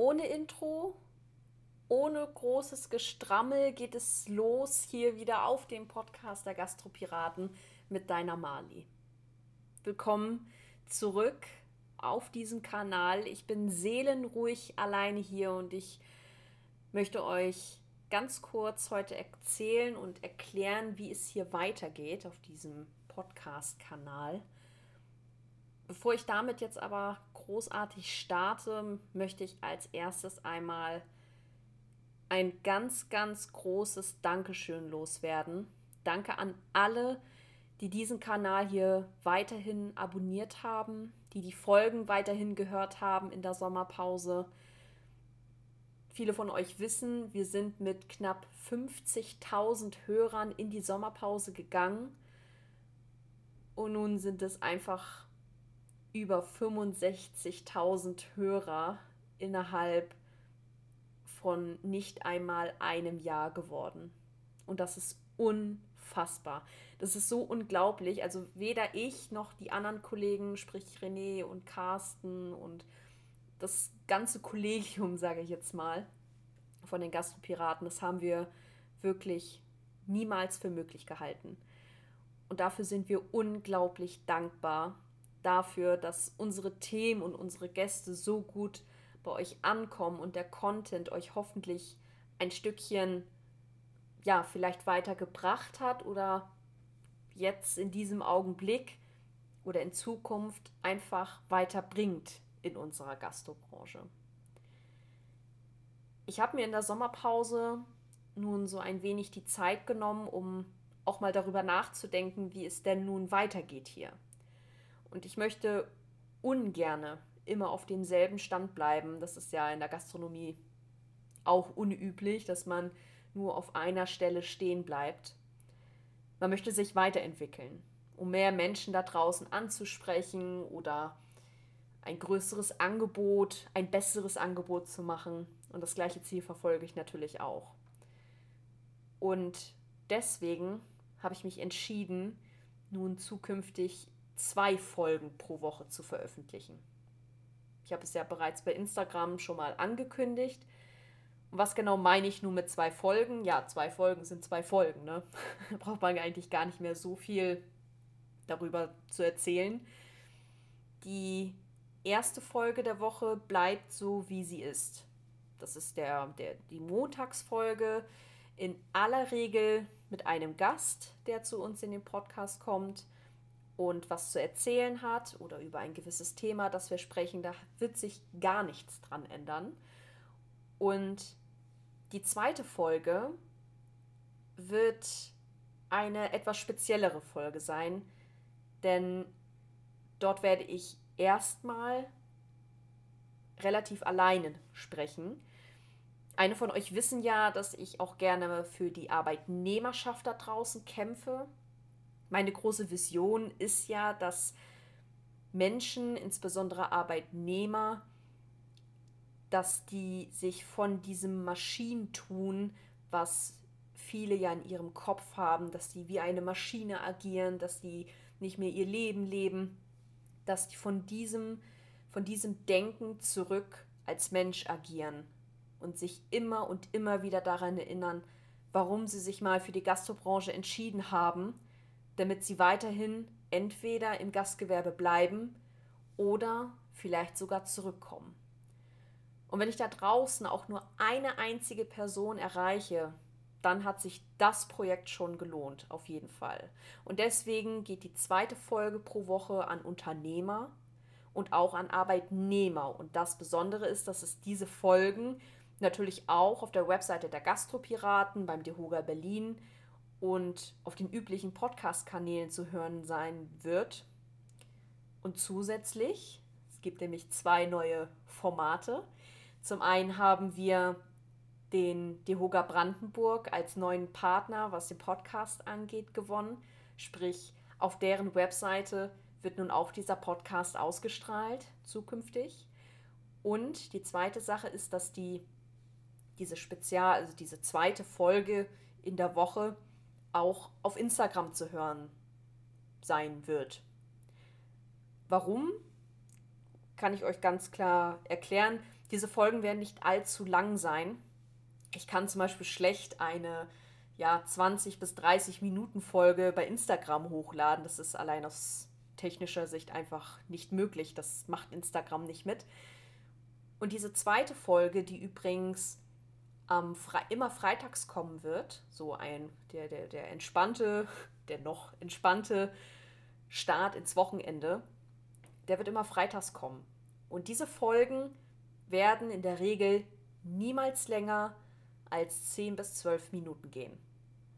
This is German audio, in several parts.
ohne Intro, ohne großes Gestrammel geht es los hier wieder auf dem Podcast der Gastropiraten mit deiner Mali. Willkommen zurück auf diesem Kanal. Ich bin seelenruhig alleine hier und ich möchte euch ganz kurz heute erzählen und erklären, wie es hier weitergeht auf diesem Podcast-Kanal. Bevor ich damit jetzt aber großartig starte, möchte ich als erstes einmal ein ganz, ganz großes Dankeschön loswerden. Danke an alle, die diesen Kanal hier weiterhin abonniert haben, die die Folgen weiterhin gehört haben in der Sommerpause. Viele von euch wissen, wir sind mit knapp 50.000 Hörern in die Sommerpause gegangen. Und nun sind es einfach über 65.000 Hörer innerhalb von nicht einmal einem Jahr geworden. Und das ist unfassbar. Das ist so unglaublich. Also weder ich noch die anderen Kollegen, sprich René und Carsten und das ganze Kollegium, sage ich jetzt mal, von den Gastropiraten, das haben wir wirklich niemals für möglich gehalten. Und dafür sind wir unglaublich dankbar, dafür, dass unsere Themen und unsere Gäste so gut bei euch ankommen und der Content euch hoffentlich ein Stückchen, ja, vielleicht weitergebracht hat oder jetzt in diesem Augenblick oder in Zukunft einfach weiterbringt in unserer Gastrobranche. Ich habe mir in der Sommerpause nun so ein wenig die Zeit genommen, um auch mal darüber nachzudenken, wie es denn nun weitergeht hier. Und ich möchte ungerne immer auf demselben Stand bleiben. Das ist ja in der Gastronomie auch unüblich, dass man nur auf einer Stelle stehen bleibt. Man möchte sich weiterentwickeln, um mehr Menschen da draußen anzusprechen oder ein größeres Angebot, ein besseres Angebot zu machen. Und das gleiche Ziel verfolge ich natürlich auch. Und deswegen habe ich mich entschieden, nun zukünftig zwei Folgen pro Woche zu veröffentlichen. Ich habe es ja bereits bei Instagram schon mal angekündigt. Und was genau meine ich nun mit zwei Folgen? Ja, zwei Folgen sind zwei Folgen. Ne? Da braucht man eigentlich gar nicht mehr so viel darüber zu erzählen. Die erste Folge der Woche bleibt so, wie sie ist. Das ist der, der, die Montagsfolge. In aller Regel mit einem Gast, der zu uns in den Podcast kommt und was zu erzählen hat oder über ein gewisses Thema, das wir sprechen, da wird sich gar nichts dran ändern. Und die zweite Folge wird eine etwas speziellere Folge sein, denn dort werde ich erstmal relativ alleine sprechen. Eine von euch wissen ja, dass ich auch gerne für die Arbeitnehmerschaft da draußen kämpfe meine große Vision ist ja, dass Menschen, insbesondere Arbeitnehmer, dass die sich von diesem Maschinentun, was viele ja in ihrem Kopf haben, dass die wie eine Maschine agieren, dass die nicht mehr ihr Leben leben, dass die von diesem, von diesem Denken zurück als Mensch agieren und sich immer und immer wieder daran erinnern, warum sie sich mal für die Gastrobranche entschieden haben damit sie weiterhin entweder im Gastgewerbe bleiben oder vielleicht sogar zurückkommen. Und wenn ich da draußen auch nur eine einzige Person erreiche, dann hat sich das Projekt schon gelohnt, auf jeden Fall. Und deswegen geht die zweite Folge pro Woche an Unternehmer und auch an Arbeitnehmer. Und das Besondere ist, dass es diese Folgen natürlich auch auf der Webseite der Gastropiraten beim Dehoga Berlin und auf den üblichen Podcast-Kanälen zu hören sein wird. Und zusätzlich, es gibt nämlich zwei neue Formate. Zum einen haben wir den Dehoga Brandenburg als neuen Partner, was den Podcast angeht, gewonnen. Sprich, auf deren Webseite wird nun auch dieser Podcast ausgestrahlt zukünftig. Und die zweite Sache ist, dass die diese Spezial, also diese zweite Folge in der Woche auch auf Instagram zu hören sein wird. Warum? kann ich euch ganz klar erklären, diese Folgen werden nicht allzu lang sein. Ich kann zum Beispiel schlecht eine ja, 20 bis 30 Minuten Folge bei Instagram hochladen. Das ist allein aus technischer Sicht einfach nicht möglich. Das macht Instagram nicht mit. Und diese zweite Folge, die übrigens ähm, fre immer freitags kommen wird, so ein, der, der, der entspannte, der noch entspannte Start ins Wochenende, der wird immer freitags kommen. Und diese Folgen werden in der Regel niemals länger als 10 bis 12 Minuten gehen.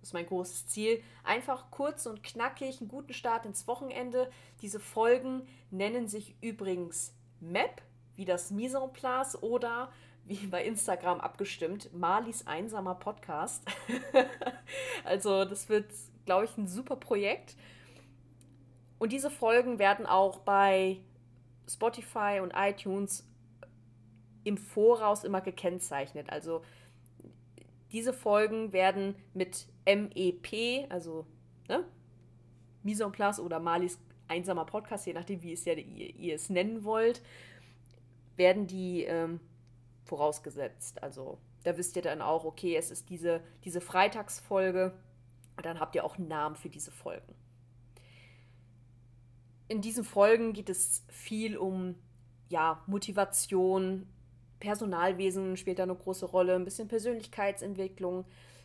Das ist mein großes Ziel. Einfach kurz und knackig, einen guten Start ins Wochenende. Diese Folgen nennen sich übrigens Map, wie das Mise en place oder wie bei Instagram abgestimmt, Malis einsamer Podcast. also das wird, glaube ich, ein super Projekt. Und diese Folgen werden auch bei Spotify und iTunes im Voraus immer gekennzeichnet. Also diese Folgen werden mit MEP, also ne, Mise en place oder Malis einsamer Podcast, je nachdem, wie es ja ihr, ihr es nennen wollt, werden die ähm, vorausgesetzt. Also da wisst ihr dann auch, okay, es ist diese, diese Freitagsfolge und dann habt ihr auch einen Namen für diese Folgen. In diesen Folgen geht es viel um ja, Motivation, Personalwesen spielt da eine große Rolle, ein bisschen Persönlichkeitsentwicklung,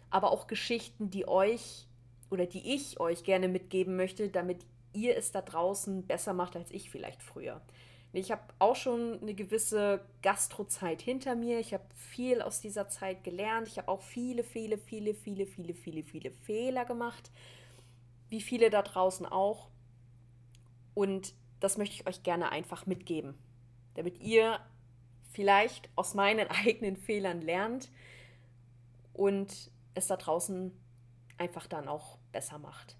aber auch Geschichten, die euch oder die ich euch gerne mitgeben möchte, damit ihr es da draußen besser macht als ich vielleicht früher. Ich habe auch schon eine gewisse Gastrozeit hinter mir. Ich habe viel aus dieser Zeit gelernt. Ich habe auch viele, viele, viele, viele, viele, viele, viele Fehler gemacht. Wie viele da draußen auch. Und das möchte ich euch gerne einfach mitgeben, damit ihr vielleicht aus meinen eigenen Fehlern lernt und es da draußen einfach dann auch besser macht.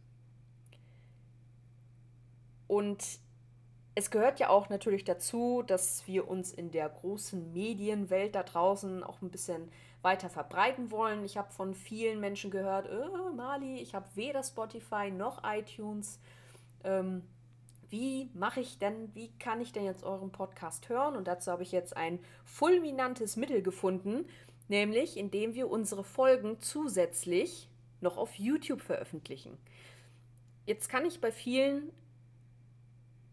Und es gehört ja auch natürlich dazu, dass wir uns in der großen Medienwelt da draußen auch ein bisschen weiter verbreiten wollen. Ich habe von vielen Menschen gehört, äh, Mali, ich habe weder Spotify noch iTunes. Ähm, wie mache ich denn, wie kann ich denn jetzt euren Podcast hören? Und dazu habe ich jetzt ein fulminantes Mittel gefunden, nämlich indem wir unsere Folgen zusätzlich noch auf YouTube veröffentlichen. Jetzt kann ich bei vielen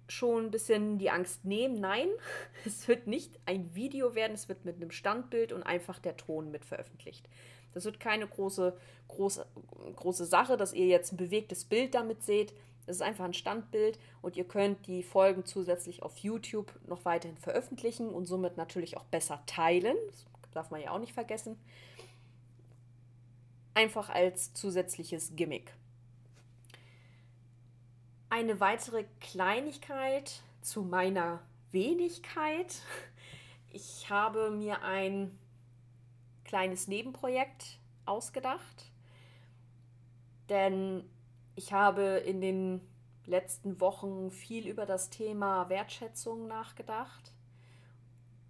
schon ein bisschen die Angst nehmen. Nein, es wird nicht ein Video werden, es wird mit einem Standbild und einfach der Ton mit veröffentlicht. Das wird keine große, große, große Sache, dass ihr jetzt ein bewegtes Bild damit seht. Es ist einfach ein Standbild und ihr könnt die Folgen zusätzlich auf YouTube noch weiterhin veröffentlichen und somit natürlich auch besser teilen. Das darf man ja auch nicht vergessen. Einfach als zusätzliches Gimmick. Eine weitere Kleinigkeit zu meiner Wenigkeit. Ich habe mir ein kleines Nebenprojekt ausgedacht, denn ich habe in den letzten Wochen viel über das Thema Wertschätzung nachgedacht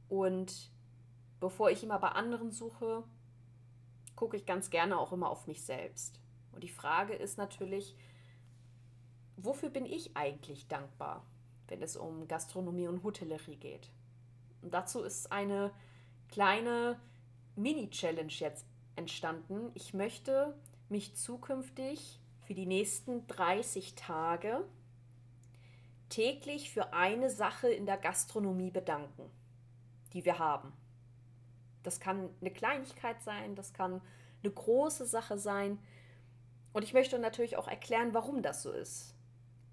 und bevor ich immer bei anderen suche, gucke ich ganz gerne auch immer auf mich selbst. Und die Frage ist natürlich, wofür bin ich eigentlich dankbar, wenn es um Gastronomie und Hotellerie geht? Und dazu ist eine kleine Mini-Challenge jetzt entstanden. Ich möchte mich zukünftig für die nächsten 30 Tage täglich für eine Sache in der Gastronomie bedanken, die wir haben. Das kann eine Kleinigkeit sein, das kann eine große Sache sein. Und ich möchte natürlich auch erklären, warum das so ist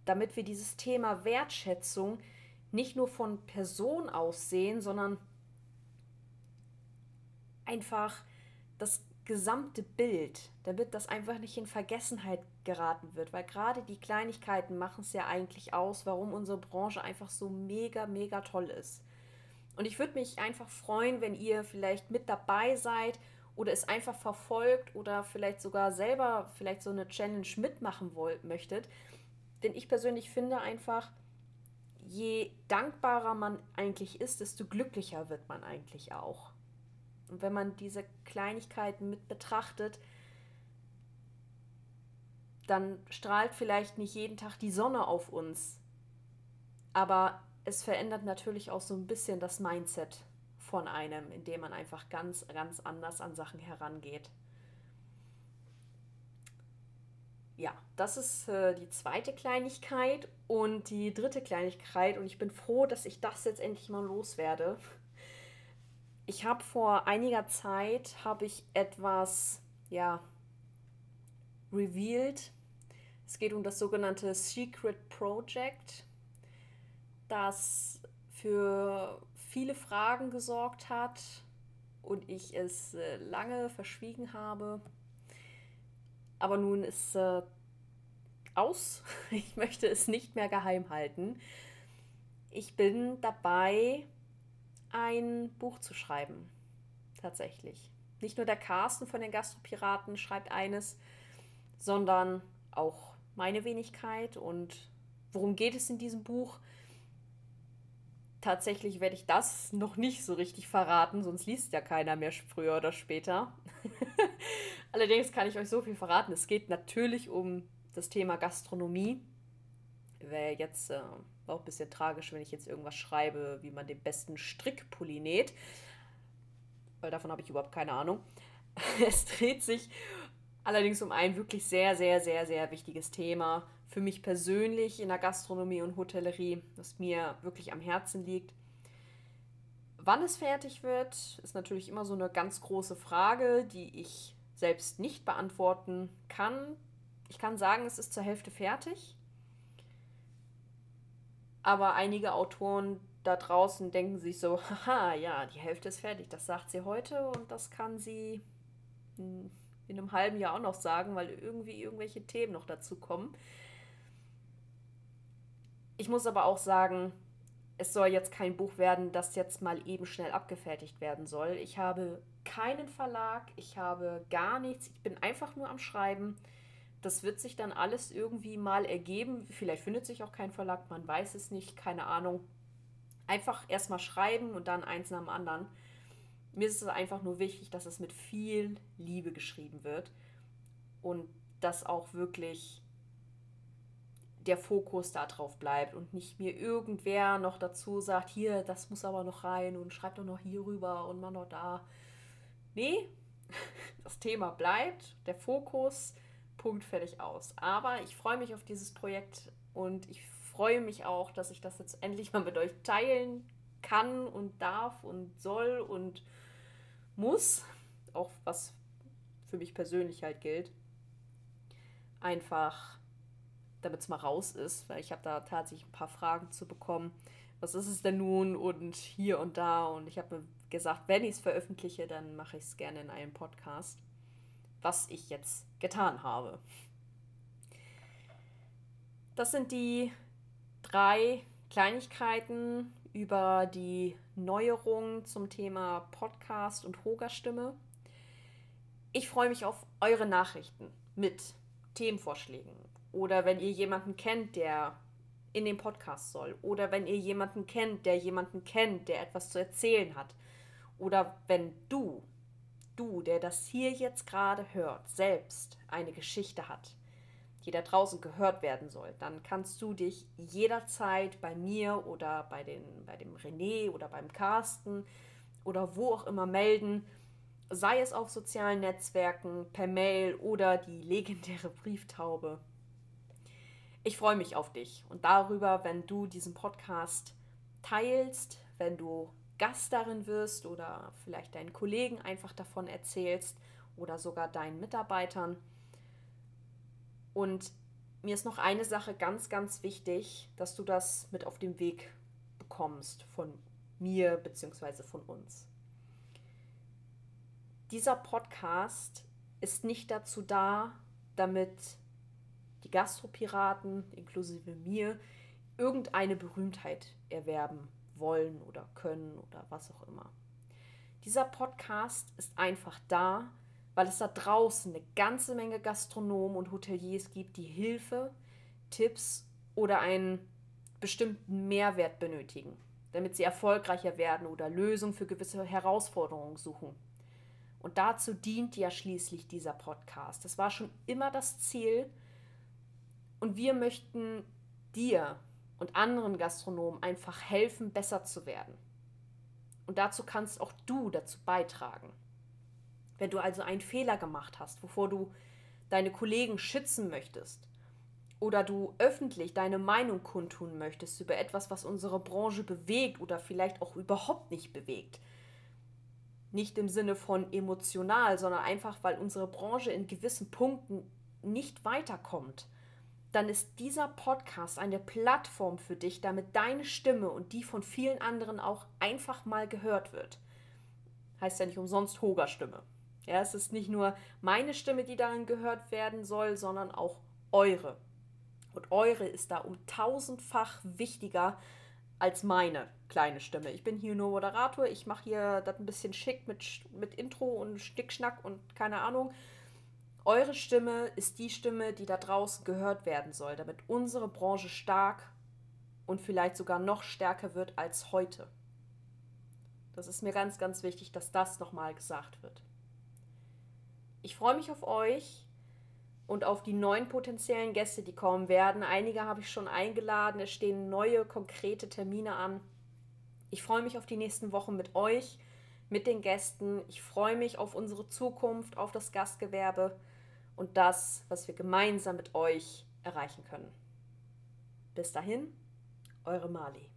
damit wir dieses Thema Wertschätzung nicht nur von Person aus sehen, sondern einfach das gesamte Bild, damit das einfach nicht in Vergessenheit geraten wird, weil gerade die Kleinigkeiten machen es ja eigentlich aus, warum unsere Branche einfach so mega, mega toll ist. Und ich würde mich einfach freuen, wenn ihr vielleicht mit dabei seid oder es einfach verfolgt oder vielleicht sogar selber vielleicht so eine Challenge mitmachen wollt, möchtet, denn ich persönlich finde einfach, je dankbarer man eigentlich ist, desto glücklicher wird man eigentlich auch. Und wenn man diese Kleinigkeiten mit betrachtet, dann strahlt vielleicht nicht jeden Tag die Sonne auf uns. Aber es verändert natürlich auch so ein bisschen das Mindset von einem, indem man einfach ganz, ganz anders an Sachen herangeht. Ja, das ist äh, die zweite Kleinigkeit und die dritte Kleinigkeit und ich bin froh, dass ich das jetzt endlich mal loswerde. Ich habe vor einiger Zeit habe ich etwas ja revealed. Es geht um das sogenannte Secret Project, das für viele Fragen gesorgt hat und ich es äh, lange verschwiegen habe. Aber nun ist äh, aus. Ich möchte es nicht mehr geheim halten. Ich bin dabei, ein Buch zu schreiben. Tatsächlich. Nicht nur der Carsten von den Gastropiraten schreibt eines, sondern auch meine Wenigkeit. Und worum geht es in diesem Buch? tatsächlich werde ich das noch nicht so richtig verraten, sonst liest ja keiner mehr früher oder später. Allerdings kann ich euch so viel verraten. Es geht natürlich um das Thema Gastronomie. Wäre jetzt äh, auch ein bisschen tragisch, wenn ich jetzt irgendwas schreibe, wie man den besten Strickpulli näht. Weil davon habe ich überhaupt keine Ahnung. Es dreht sich allerdings um ein wirklich sehr, sehr, sehr, sehr wichtiges Thema, für mich persönlich in der Gastronomie und Hotellerie, was mir wirklich am Herzen liegt. Wann es fertig wird, ist natürlich immer so eine ganz große Frage, die ich selbst nicht beantworten kann. Ich kann sagen, es ist zur Hälfte fertig. Aber einige Autoren da draußen denken sich so, haha, ja, die Hälfte ist fertig. Das sagt sie heute und das kann sie in einem halben Jahr auch noch sagen, weil irgendwie irgendwelche Themen noch dazu kommen. Ich muss aber auch sagen, es soll jetzt kein Buch werden, das jetzt mal eben schnell abgefertigt werden soll. Ich habe keinen Verlag, ich habe gar nichts, ich bin einfach nur am Schreiben. Das wird sich dann alles irgendwie mal ergeben. Vielleicht findet sich auch kein Verlag, man weiß es nicht, keine Ahnung. Einfach erstmal schreiben und dann eins nach dem anderen. Mir ist es einfach nur wichtig, dass es mit viel Liebe geschrieben wird und dass auch wirklich der Fokus da drauf bleibt und nicht mir irgendwer noch dazu sagt, hier, das muss aber noch rein und schreib doch noch hier rüber und mach noch da. Nee, das Thema bleibt, der Fokus, Punkt, fertig aus. Aber ich freue mich auf dieses Projekt und ich freue mich auch, dass ich das jetzt endlich mal mit euch teilen kann und darf und soll und muss. Auch was für mich persönlich halt gilt. Einfach damit es mal raus ist, weil ich habe da tatsächlich ein paar Fragen zu bekommen. Was ist es denn nun und hier und da? Und ich habe mir gesagt, wenn ich es veröffentliche, dann mache ich es gerne in einem Podcast, was ich jetzt getan habe. Das sind die drei Kleinigkeiten über die Neuerungen zum Thema Podcast und Hoga-Stimme. Ich freue mich auf eure Nachrichten mit Themenvorschlägen, oder wenn ihr jemanden kennt, der in den Podcast soll. Oder wenn ihr jemanden kennt, der jemanden kennt, der etwas zu erzählen hat. Oder wenn du, du, der das hier jetzt gerade hört, selbst eine Geschichte hat, die da draußen gehört werden soll, dann kannst du dich jederzeit bei mir oder bei, den, bei dem René oder beim Carsten oder wo auch immer melden, sei es auf sozialen Netzwerken, per Mail oder die legendäre Brieftaube. Ich freue mich auf dich und darüber, wenn du diesen Podcast teilst, wenn du Gast darin wirst oder vielleicht deinen Kollegen einfach davon erzählst oder sogar deinen Mitarbeitern. Und mir ist noch eine Sache ganz, ganz wichtig, dass du das mit auf den Weg bekommst von mir bzw. von uns. Dieser Podcast ist nicht dazu da, damit die Gastropiraten, inklusive mir, irgendeine Berühmtheit erwerben wollen oder können oder was auch immer. Dieser Podcast ist einfach da, weil es da draußen eine ganze Menge Gastronomen und Hoteliers gibt, die Hilfe, Tipps oder einen bestimmten Mehrwert benötigen, damit sie erfolgreicher werden oder Lösungen für gewisse Herausforderungen suchen. Und dazu dient ja schließlich dieser Podcast. Das war schon immer das Ziel, und wir möchten dir und anderen Gastronomen einfach helfen, besser zu werden. Und dazu kannst auch du dazu beitragen. Wenn du also einen Fehler gemacht hast, wovor du deine Kollegen schützen möchtest, oder du öffentlich deine Meinung kundtun möchtest über etwas, was unsere Branche bewegt oder vielleicht auch überhaupt nicht bewegt. Nicht im Sinne von emotional, sondern einfach, weil unsere Branche in gewissen Punkten nicht weiterkommt, dann ist dieser Podcast eine Plattform für dich, damit deine Stimme und die von vielen anderen auch einfach mal gehört wird. Heißt ja nicht umsonst Hoga-Stimme. Ja, es ist nicht nur meine Stimme, die darin gehört werden soll, sondern auch eure. Und eure ist da um tausendfach wichtiger als meine kleine Stimme. Ich bin hier nur Moderator, ich mache hier das ein bisschen schick mit, mit Intro und Stickschnack und keine Ahnung. Eure Stimme ist die Stimme, die da draußen gehört werden soll, damit unsere Branche stark und vielleicht sogar noch stärker wird als heute. Das ist mir ganz, ganz wichtig, dass das nochmal gesagt wird. Ich freue mich auf euch und auf die neuen potenziellen Gäste, die kommen werden. Einige habe ich schon eingeladen. Es stehen neue konkrete Termine an. Ich freue mich auf die nächsten Wochen mit euch, mit den Gästen. Ich freue mich auf unsere Zukunft, auf das Gastgewerbe und das, was wir gemeinsam mit euch erreichen können. Bis dahin, eure Mali.